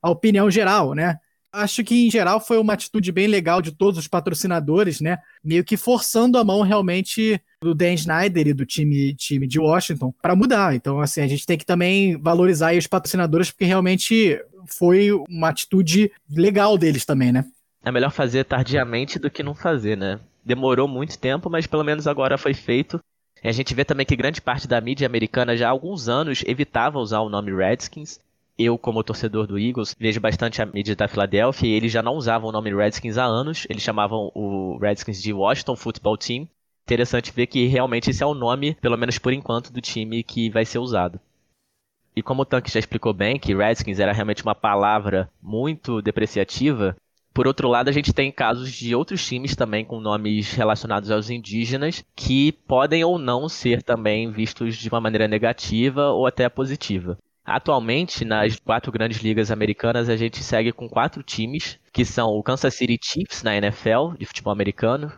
a opinião geral, né? Acho que, em geral, foi uma atitude bem legal de todos os patrocinadores, né? Meio que forçando a mão realmente do Dan Snyder e do time, time de Washington para mudar. Então, assim, a gente tem que também valorizar os patrocinadores, porque realmente foi uma atitude legal deles também, né? É melhor fazer tardiamente do que não fazer, né? Demorou muito tempo, mas pelo menos agora foi feito. E a gente vê também que grande parte da mídia americana já há alguns anos evitava usar o nome Redskins eu, como torcedor do Eagles, vejo bastante a mídia da Filadélfia e eles já não usavam o nome Redskins há anos, eles chamavam o Redskins de Washington Football Team. Interessante ver que realmente esse é o nome, pelo menos por enquanto, do time que vai ser usado. E como o Tank já explicou bem, que Redskins era realmente uma palavra muito depreciativa, por outro lado, a gente tem casos de outros times também com nomes relacionados aos indígenas que podem ou não ser também vistos de uma maneira negativa ou até positiva. Atualmente, nas quatro grandes ligas americanas, a gente segue com quatro times, que são o Kansas City Chiefs na NFL, de futebol americano,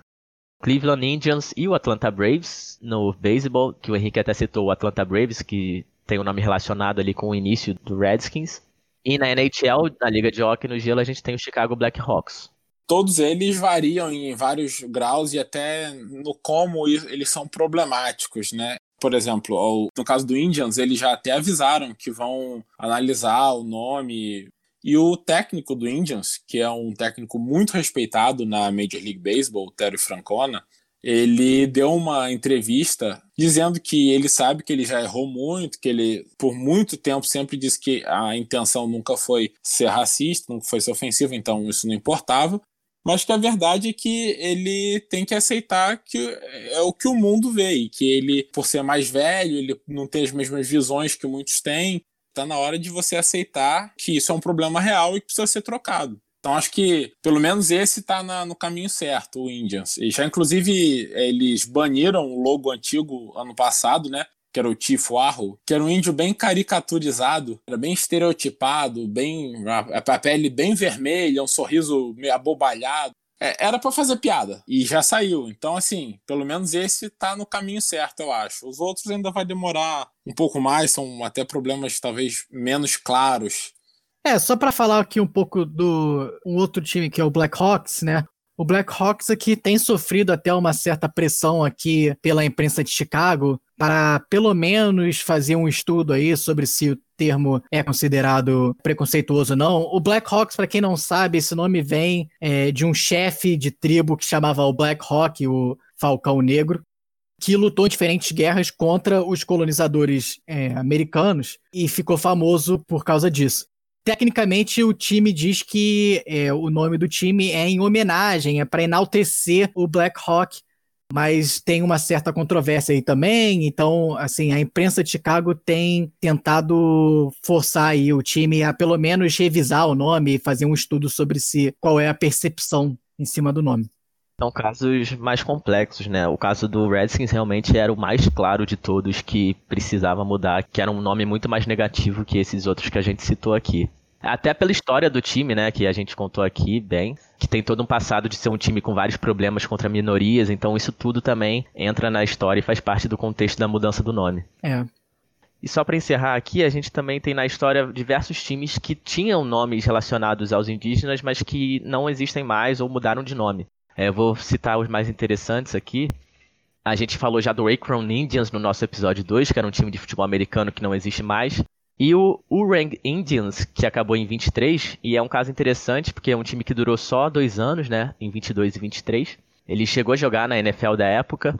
Cleveland Indians e o Atlanta Braves no beisebol, que o Henrique até citou o Atlanta Braves, que tem o um nome relacionado ali com o início do Redskins. E na NHL, na Liga de Hockey no Gelo, a gente tem o Chicago Blackhawks. Todos eles variam em vários graus e até no como eles são problemáticos, né? Por exemplo, no caso do Indians, eles já até avisaram que vão analisar o nome. E o técnico do Indians, que é um técnico muito respeitado na Major League Baseball, Terry Francona, ele deu uma entrevista dizendo que ele sabe que ele já errou muito, que ele por muito tempo sempre disse que a intenção nunca foi ser racista, nunca foi ser ofensivo, então isso não importava, mas que a verdade é que ele tem que aceitar que é o que o mundo vê e que ele, por ser mais velho, ele não tem as mesmas visões que muitos têm. Está na hora de você aceitar que isso é um problema real e que precisa ser trocado. Então acho que pelo menos esse está no caminho certo, o Indians. E já inclusive eles baniram o logo antigo ano passado, né? Que era o Tifo Arro, que era um índio bem caricaturizado, era bem estereotipado, bem a, a pele bem vermelha, um sorriso meio abobalhado. É, era para fazer piada e já saiu. Então, assim, pelo menos esse tá no caminho certo, eu acho. Os outros ainda vai demorar um pouco mais, são até problemas talvez menos claros. É, só para falar aqui um pouco do um outro time que é o Blackhawks, né? O Blackhawks aqui tem sofrido até uma certa pressão aqui pela imprensa de Chicago para pelo menos fazer um estudo aí sobre se o termo é considerado preconceituoso ou não. O Blackhawks, para quem não sabe, esse nome vem é, de um chefe de tribo que chamava o Black Hawk, o Falcão Negro, que lutou em diferentes guerras contra os colonizadores é, americanos e ficou famoso por causa disso. Tecnicamente, o time diz que é, o nome do time é em homenagem, é para enaltecer o Black Hawk, mas tem uma certa controvérsia aí também. Então, assim, a imprensa de Chicago tem tentado forçar aí o time a pelo menos revisar o nome e fazer um estudo sobre se qual é a percepção em cima do nome. São casos mais complexos, né? O caso do Redskins realmente era o mais claro de todos que precisava mudar, que era um nome muito mais negativo que esses outros que a gente citou aqui. Até pela história do time, né, que a gente contou aqui bem, que tem todo um passado de ser um time com vários problemas contra minorias, então isso tudo também entra na história e faz parte do contexto da mudança do nome. É. E só para encerrar aqui, a gente também tem na história diversos times que tinham nomes relacionados aos indígenas, mas que não existem mais ou mudaram de nome. É, eu vou citar os mais interessantes aqui. A gente falou já do Akron Indians no nosso episódio 2, que era um time de futebol americano que não existe mais. E o Urang Indians, que acabou em 23, e é um caso interessante porque é um time que durou só dois anos, né? Em 22 e 23. Ele chegou a jogar na NFL da época,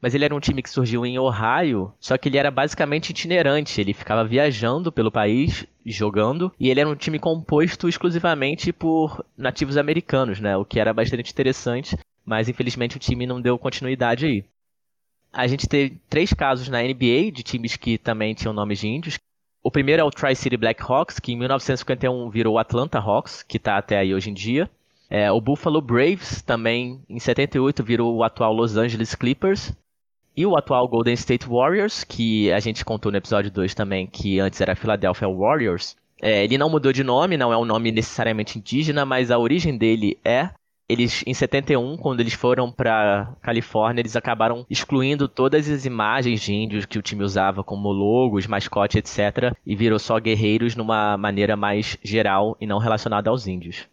mas ele era um time que surgiu em Ohio, só que ele era basicamente itinerante. Ele ficava viajando pelo país, jogando, e ele era um time composto exclusivamente por nativos americanos, né? O que era bastante interessante, mas infelizmente o time não deu continuidade aí. A gente teve três casos na NBA de times que também tinham nomes de índios. O primeiro é o Tri-City Blackhawks, que em 1951 virou o Atlanta Hawks, que está até aí hoje em dia. É, o Buffalo Braves também em 78 virou o atual Los Angeles Clippers. E o atual Golden State Warriors, que a gente contou no episódio 2 também, que antes era Philadelphia Warriors. É, ele não mudou de nome, não é um nome necessariamente indígena, mas a origem dele é eles em 71, quando eles foram para Califórnia, eles acabaram excluindo todas as imagens de índios que o time usava como logos, mascote, etc, e virou só guerreiros numa maneira mais geral e não relacionada aos índios.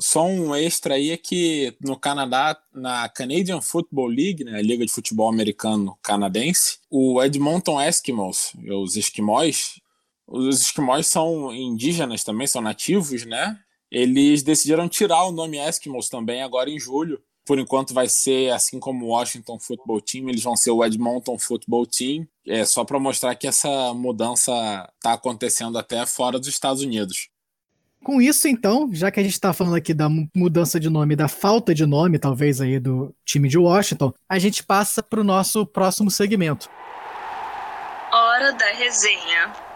Só um extra aí é que no Canadá, na Canadian Football League, né, a Liga de Futebol Americano Canadense, o Edmonton Eskimos, os esquimós, os esquimós são indígenas também, são nativos, né? Eles decidiram tirar o nome Eskimos também agora em julho. Por enquanto vai ser assim como o Washington Football Team, eles vão ser o Edmonton Football Team. É só para mostrar que essa mudança está acontecendo até fora dos Estados Unidos. Com isso, então, já que a gente está falando aqui da mudança de nome, da falta de nome, talvez, aí do time de Washington, a gente passa para o nosso próximo segmento. Hora da resenha.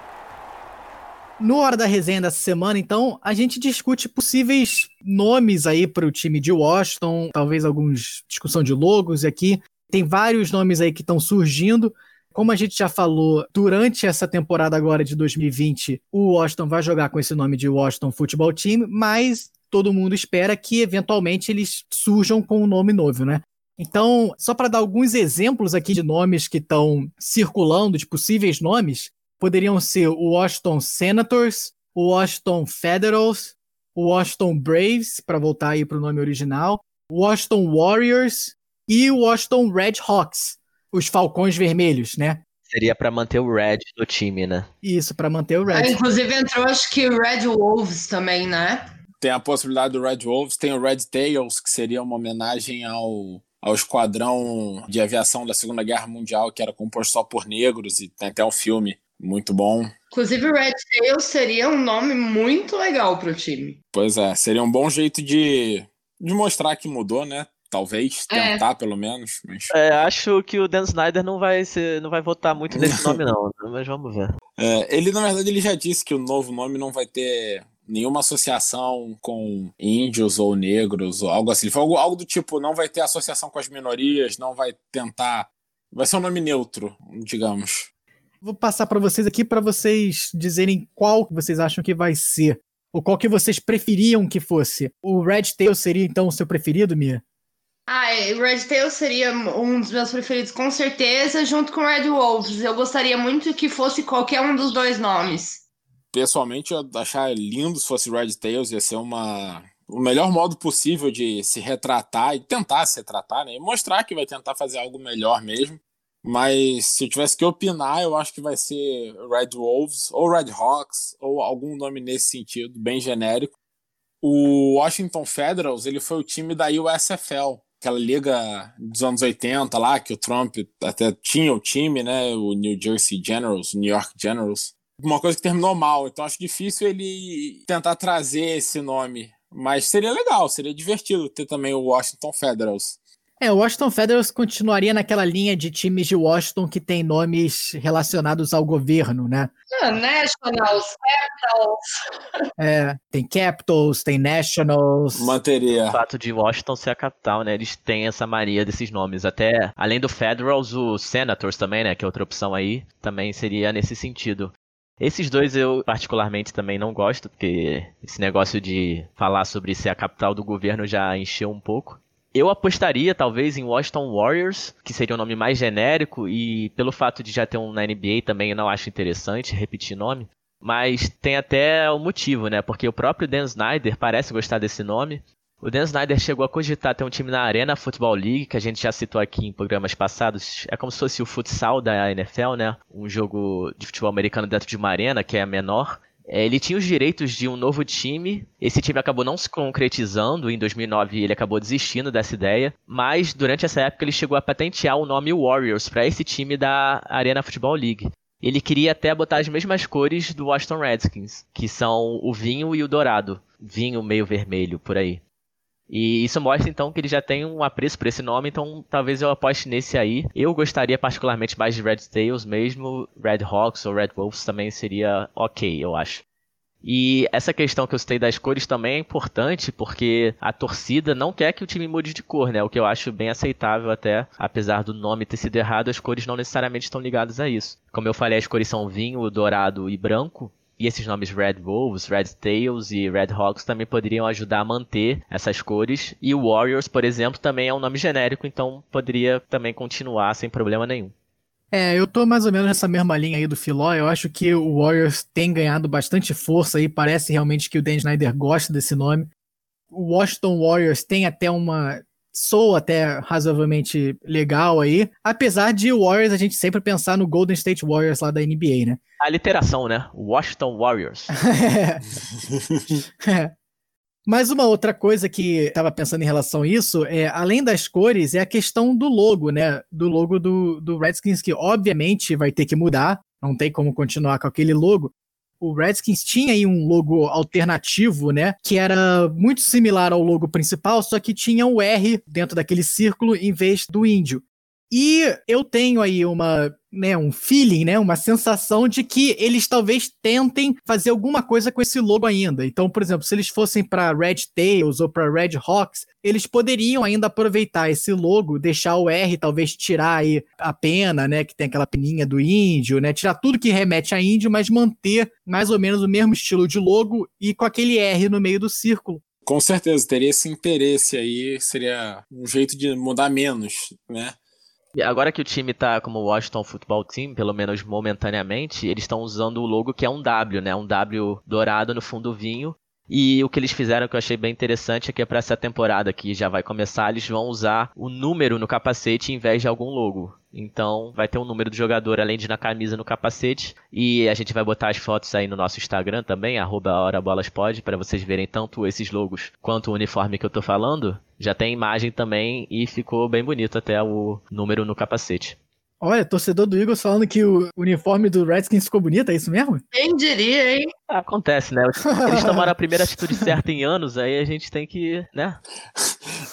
No Hora da Resenha dessa semana, então, a gente discute possíveis nomes aí para o time de Washington, talvez alguns discussão de logos aqui. Tem vários nomes aí que estão surgindo. Como a gente já falou, durante essa temporada agora de 2020, o Washington vai jogar com esse nome de Washington Football Team, mas todo mundo espera que eventualmente eles surjam com um nome novo, né? Então, só para dar alguns exemplos aqui de nomes que estão circulando, de possíveis nomes, poderiam ser o Washington Senators, o Washington Federals, o Washington Braves, para voltar aí para o nome original, o Washington Warriors e o Washington Red Hawks os Falcões Vermelhos, né? Seria para manter o Red no time, né? Isso, para manter o Red. Ah, inclusive entrou, acho que o Red Wolves também, né? Tem a possibilidade do Red Wolves, tem o Red Tails, que seria uma homenagem ao, ao esquadrão de aviação da Segunda Guerra Mundial, que era composto só por negros, e tem até um filme muito bom. Inclusive, o Red Tails seria um nome muito legal para o time. Pois é, seria um bom jeito de, de mostrar que mudou, né? Talvez, é. tentar é. pelo menos. Mas... É, acho que o Dan Snyder não vai, ser, não vai votar muito nesse (laughs) nome, não. Mas vamos ver. É, ele, na verdade, ele já disse que o novo nome não vai ter nenhuma associação com índios ou negros ou algo assim. Algo, algo do tipo, não vai ter associação com as minorias, não vai tentar. Vai ser um nome neutro, digamos. Vou passar para vocês aqui para vocês dizerem qual que vocês acham que vai ser. Ou qual que vocês preferiam que fosse. O Red Tail seria então o seu preferido, Mia? Ah, é, Red Tail seria um dos meus preferidos, com certeza, junto com Red Wolves. Eu gostaria muito que fosse qualquer um dos dois nomes. Pessoalmente, eu achar lindo se fosse Red Tails, ia ser uma o melhor modo possível de se retratar e tentar se retratar, né? E mostrar que vai tentar fazer algo melhor mesmo. Mas se eu tivesse que opinar, eu acho que vai ser Red Wolves ou Red Hawks ou algum nome nesse sentido, bem genérico. O Washington Federals, ele foi o time da USFL, aquela liga dos anos 80 lá, que o Trump até tinha o time, né? O New Jersey Generals, New York Generals. Uma coisa que terminou mal, então acho difícil ele tentar trazer esse nome. Mas seria legal, seria divertido ter também o Washington Federals. É, o Washington Federals continuaria naquela linha de times de Washington que tem nomes relacionados ao governo, né? Ah, Nationals, Capitals. É, tem Capitals, tem Nationals. Manteria. O fato de Washington ser a capital, né? Eles têm essa maria desses nomes. Até, além do Federals, o Senators também, né? Que é outra opção aí, também seria nesse sentido. Esses dois eu particularmente também não gosto, porque esse negócio de falar sobre ser a capital do governo já encheu um pouco. Eu apostaria, talvez, em Washington Warriors, que seria um nome mais genérico, e pelo fato de já ter um na NBA também eu não acho interessante repetir nome. Mas tem até o um motivo, né? Porque o próprio Dan Snyder parece gostar desse nome. O Dan Snyder chegou a cogitar ter um time na Arena Football League, que a gente já citou aqui em programas passados. É como se fosse o futsal da NFL, né? Um jogo de futebol americano dentro de uma arena, que é menor. É, ele tinha os direitos de um novo time. Esse time acabou não se concretizando. Em 2009 ele acabou desistindo dessa ideia. Mas durante essa época ele chegou a patentear o nome Warriors para esse time da Arena Football League. Ele queria até botar as mesmas cores do Washington Redskins, que são o vinho e o dourado. Vinho meio vermelho, por aí. E isso mostra então que ele já tem um apreço por esse nome, então talvez eu aposte nesse aí. Eu gostaria particularmente mais de Red Tails mesmo, Red Hawks ou Red Wolves também seria ok, eu acho. E essa questão que eu citei das cores também é importante, porque a torcida não quer que o time mude de cor, né? O que eu acho bem aceitável até, apesar do nome ter sido errado, as cores não necessariamente estão ligadas a isso. Como eu falei, as cores são vinho, dourado e branco, e esses nomes Red Wolves, Red Tails e Red Hawks também poderiam ajudar a manter essas cores. E Warriors, por exemplo, também é um nome genérico, então poderia também continuar sem problema nenhum. É, eu tô mais ou menos nessa mesma linha aí do Filó. Eu acho que o Warriors tem ganhado bastante força aí. Parece realmente que o Dan Snyder gosta desse nome. O Washington Warriors tem até uma. Soa até razoavelmente legal aí. Apesar de Warriors a gente sempre pensar no Golden State Warriors lá da NBA, né? A literação, né? Washington Warriors. é. (laughs) é. Mas uma outra coisa que estava pensando em relação a isso é, além das cores, é a questão do logo, né? Do logo do, do Redskins, que obviamente vai ter que mudar, não tem como continuar com aquele logo. O Redskins tinha aí um logo alternativo, né? Que era muito similar ao logo principal, só que tinha o R dentro daquele círculo em vez do índio. E eu tenho aí uma, né, um feeling, né, uma sensação de que eles talvez tentem fazer alguma coisa com esse logo ainda. Então, por exemplo, se eles fossem para Red Tails ou para Red Hawks, eles poderiam ainda aproveitar esse logo, deixar o R, talvez tirar aí a pena, né, que tem aquela peninha do índio, né, tirar tudo que remete a índio, mas manter mais ou menos o mesmo estilo de logo e com aquele R no meio do círculo. Com certeza, teria esse interesse aí, seria um jeito de mudar menos, né? Agora que o time tá como Washington Football Team, pelo menos momentaneamente, eles estão usando o logo que é um W, né? Um W dourado no fundo vinho. E o que eles fizeram que eu achei bem interessante é que para essa temporada que já vai começar, eles vão usar o número no capacete em vez de algum logo. Então vai ter um número do jogador além de na camisa no capacete. E a gente vai botar as fotos aí no nosso Instagram também, HoraBolasPod, para vocês verem tanto esses logos quanto o uniforme que eu tô falando. Já tem imagem também e ficou bem bonito até o número no capacete. Olha, torcedor do Eagles falando que o uniforme do Redskins ficou bonito, é isso mesmo? Quem diria, hein? Acontece, né? Eles tomaram a primeira (laughs) atitude certa em anos, aí a gente tem que, né?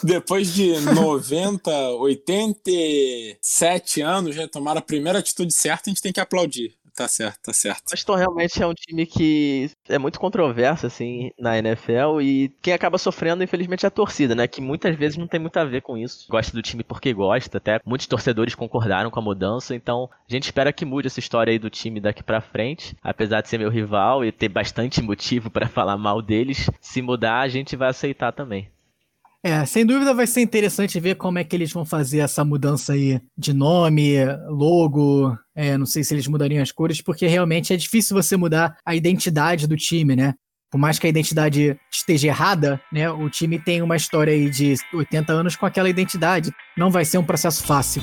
Depois de 90, 87 anos, já tomaram a primeira atitude certa, a gente tem que aplaudir tá certo, tá certo. Washington realmente é um time que é muito controverso, assim, na NFL e quem acaba sofrendo, infelizmente, é a torcida, né? Que muitas vezes não tem muito a ver com isso. Gosta do time porque gosta, até muitos torcedores concordaram com a mudança, então a gente espera que mude essa história aí do time daqui pra frente. Apesar de ser meu rival e ter bastante motivo para (laughs) falar mal deles, se mudar a gente vai aceitar também. É, sem dúvida vai ser interessante ver como é que eles vão fazer essa mudança aí de nome, logo. É, não sei se eles mudariam as cores, porque realmente é difícil você mudar a identidade do time, né? Por mais que a identidade esteja errada, né? O time tem uma história aí de 80 anos com aquela identidade. Não vai ser um processo fácil.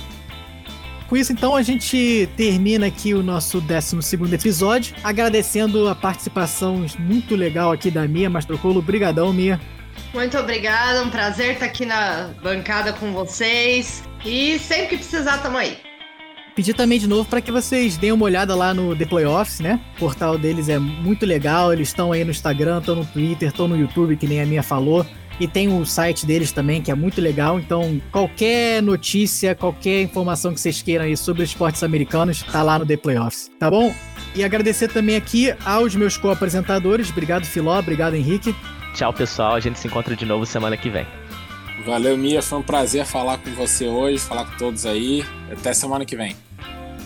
Com isso, então, a gente termina aqui o nosso 12 episódio, agradecendo a participação muito legal aqui da Mia Mastrocolo. Obrigadão, Mia. Muito obrigada, um prazer estar aqui na bancada com vocês. E sempre que precisar, tamo aí. Pedir também de novo para que vocês deem uma olhada lá no The Playoffs, né? O portal deles é muito legal, eles estão aí no Instagram, estão no Twitter, estão no YouTube, que nem a minha falou. E tem o site deles também, que é muito legal. Então, qualquer notícia, qualquer informação que vocês queiram aí sobre esportes americanos, tá lá no The Playoffs, tá bom? E agradecer também aqui aos meus co-apresentadores. Obrigado, Filó. Obrigado, Henrique. Tchau, pessoal. A gente se encontra de novo semana que vem. Valeu, Mia. Foi um prazer falar com você hoje, falar com todos aí. Até semana que vem.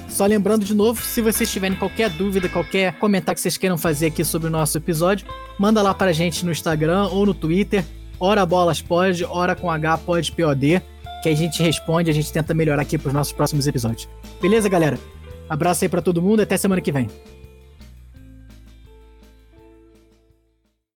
Só lembrando de novo, se vocês tiverem qualquer dúvida, qualquer comentário que vocês queiram fazer aqui sobre o nosso episódio, manda lá pra gente no Instagram ou no Twitter. Ora bolas pode, ora com H pode POD, que a gente responde, a gente tenta melhorar aqui pros nossos próximos episódios. Beleza, galera? Abraço aí para todo mundo, até semana que vem.